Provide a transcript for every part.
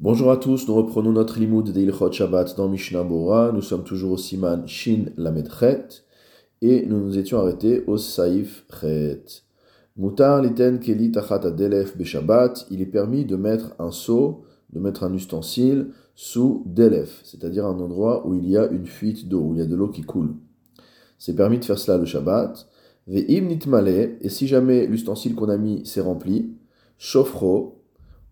Bonjour à tous, nous reprenons notre limoud de Ilchot Shabbat dans Mishnah Bora. Nous sommes toujours au Siman Shin Lamed Chet et nous nous étions arrêtés au Saif Chet. Mutar liten keli tachat adelef beshabbat. Il est permis de mettre un seau, de mettre un ustensile sous delef, c'est-à-dire un endroit où il y a une fuite d'eau, où il y a de l'eau qui coule. C'est permis de faire cela le Shabbat. Ve'im nitmale, et si jamais l'ustensile qu'on a mis s'est rempli, shofro,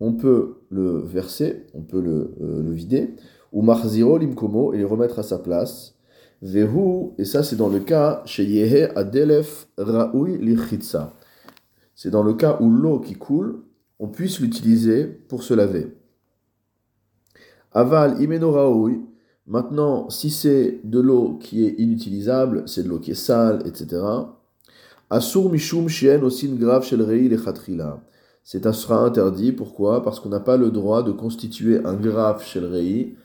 on peut le verser, on peut le, euh, le vider, ou marziro limkomo et le remettre à sa place. Vehu, et ça c'est dans le cas chez Yehe Adelef Raoui Lichitsa. C'est dans le cas où l'eau qui coule, on puisse l'utiliser pour se laver. Aval Imeno Raoui, maintenant si c'est de l'eau qui est inutilisable, c'est de l'eau qui est sale, etc. Asur Mishum Shien Osin Grave Shel Rei Lechatrila c'est un sera interdit. Pourquoi? Parce qu'on n'a pas le droit de constituer un graphe chez le rei,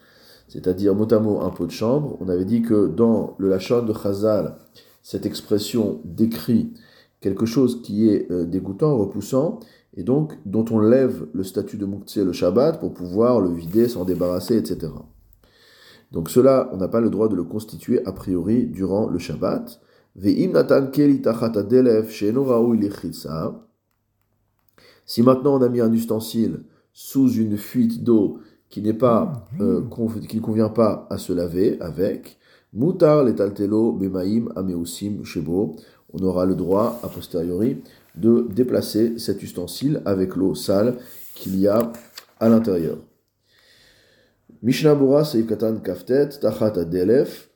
c'est-à-dire mot à mot un pot de chambre. On avait dit que dans le Lachon de Chazal, cette expression décrit quelque chose qui est euh, dégoûtant, repoussant, et donc dont on lève le statut de Mouktsé le Shabbat pour pouvoir le vider, s'en débarrasser, etc. Donc cela, on n'a pas le droit de le constituer a priori durant le Shabbat. Si maintenant on a mis un ustensile sous une fuite d'eau qui n'est pas, euh, qui ne convient pas à se laver avec, mutar letaltelo bemaim ameusim shebo, on aura le droit a posteriori de déplacer cet ustensile avec l'eau sale qu'il y a à l'intérieur. Mishnah Katan Kaftet Tachat Adelef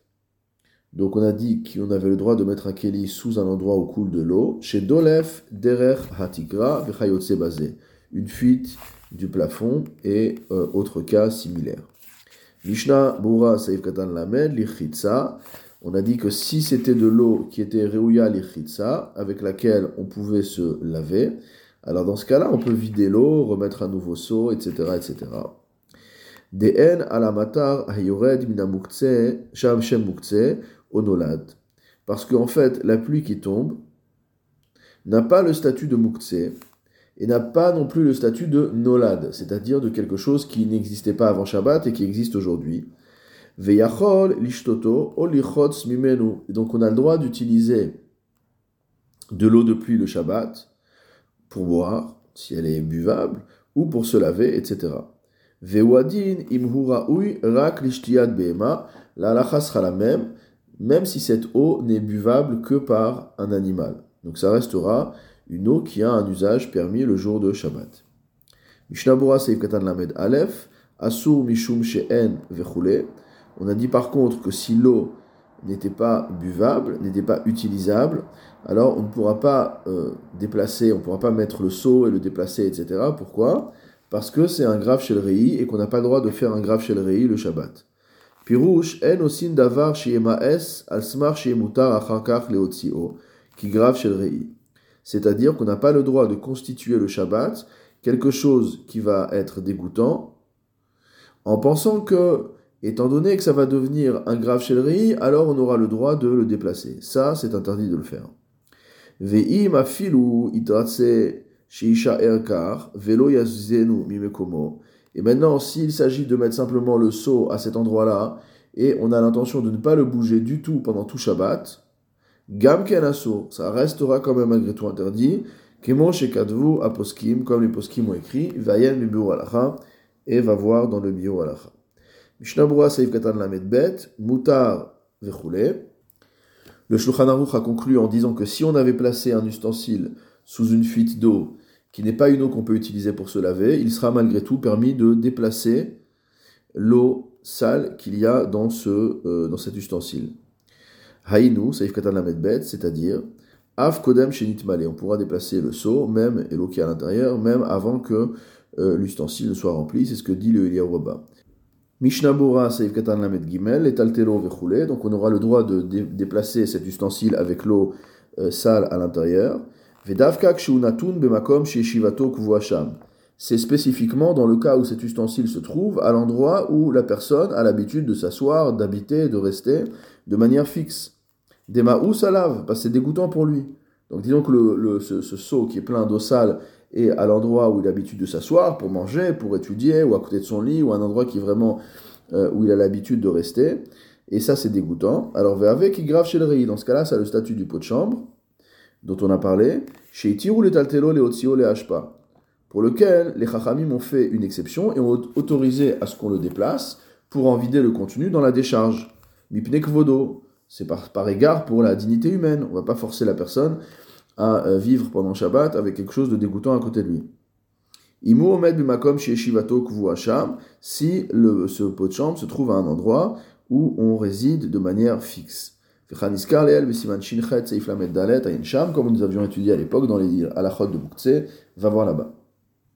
donc on a dit qu'on avait le droit de mettre un keli sous un endroit où coule de l'eau. Chez Dolef, Derer Hatigra, Vechayotse basé. Une fuite du plafond et euh, autre cas similaire. Mishnah Bura Saif Katan Lamed, Lichitsa. On a dit que si c'était de l'eau qui était Reuya Lichitsa, avec laquelle on pouvait se laver, alors dans ce cas-là, on peut vider l'eau, remettre un nouveau seau, etc. etc. Alamatar hayored minamukse, sham mukse, onolad. Parce qu'en fait, la pluie qui tombe n'a pas le statut de muktse et n'a pas non plus le statut de nolad, c'est-à-dire de quelque chose qui n'existait pas avant Shabbat et qui existe aujourd'hui. Veyachol lishtoto olichotz mimenu. Donc on a le droit d'utiliser de l'eau de pluie le Shabbat pour boire, si elle est buvable, ou pour se laver, etc. Vewadin imhura rak lishtiad behema. La sera la même même si cette eau n'est buvable que par un animal. Donc ça restera une eau qui a un usage permis le jour de Shabbat. On a dit par contre que si l'eau n'était pas buvable, n'était pas utilisable, alors on ne pourra pas euh, déplacer, on ne pourra pas mettre le seau et le déplacer, etc. Pourquoi? Parce que c'est un grave chez le et qu'on n'a pas le droit de faire un grave chez le le Shabbat. Qui grave chez le rei. C'est-à-dire qu'on n'a pas le droit de constituer le Shabbat quelque chose qui va être dégoûtant, en pensant que, étant donné que ça va devenir un grave chez le rei, alors on aura le droit de le déplacer. Ça, c'est interdit de le faire. Itratse erkar, mimekomo, et maintenant, s'il s'agit de mettre simplement le seau à cet endroit-là, et on a l'intention de ne pas le bouger du tout pendant tout Shabbat, Gam Kenaso, ça restera quand même malgré tout interdit, Kemon Shekadvu Aposkim, comme les Poskim ont écrit, Vayen Mibu Alacha, et va voir dans le Bio Alacha. Mishnabura Saif Katan Lamed Bet, Mutar Vechule. Le Shulchan Aruch a conclu en disant que si on avait placé un ustensile sous une fuite d'eau, qui n'est pas une eau qu'on peut utiliser pour se laver, il sera malgré tout permis de déplacer l'eau sale qu'il y a dans, ce, euh, dans cet ustensile. Haïnu, saif bet, c'est-à-dire Av kodem shenitmale. On pourra déplacer le seau, même, et l'eau qui est à l'intérieur, même avant que euh, l'ustensile ne soit rempli. C'est ce que dit le Eliyahu Mishnabura saif katan lamed gimel, et taltelo vechule. Donc on aura le droit de déplacer cet ustensile avec l'eau euh, sale à l'intérieur. C'est spécifiquement dans le cas où cet ustensile se trouve, à l'endroit où la personne a l'habitude de s'asseoir, d'habiter, de rester de manière fixe. Des ça lave, parce que c'est dégoûtant pour lui. Donc disons que ce, seau qui est plein d'eau sale et à l'endroit où il a l'habitude de s'asseoir pour manger, pour étudier, ou à côté de son lit, ou un endroit qui vraiment euh, où il a l'habitude de rester. Et ça, c'est dégoûtant. Alors, avec qui grave chez le riz. Dans ce cas-là, ça a le statut du pot de chambre, dont on a parlé. Chez Itirou les Taltelo, les Otsio, les Hashpa. Pour lequel les Chachamim ont fait une exception et ont autorisé à ce qu'on le déplace pour en vider le contenu dans la décharge. Mipnek vodo. C'est par, égard pour la dignité humaine. On ne va pas forcer la personne à euh, vivre pendant Shabbat avec quelque chose de dégoûtant à côté de lui. Imu omed bimakom Shivato Hasham, si le, ce pot de chambre se trouve à un endroit où on réside de manière fixe. Comme nous avions étudié à l'époque dans les alachot de Boukhtse, va voir là-bas.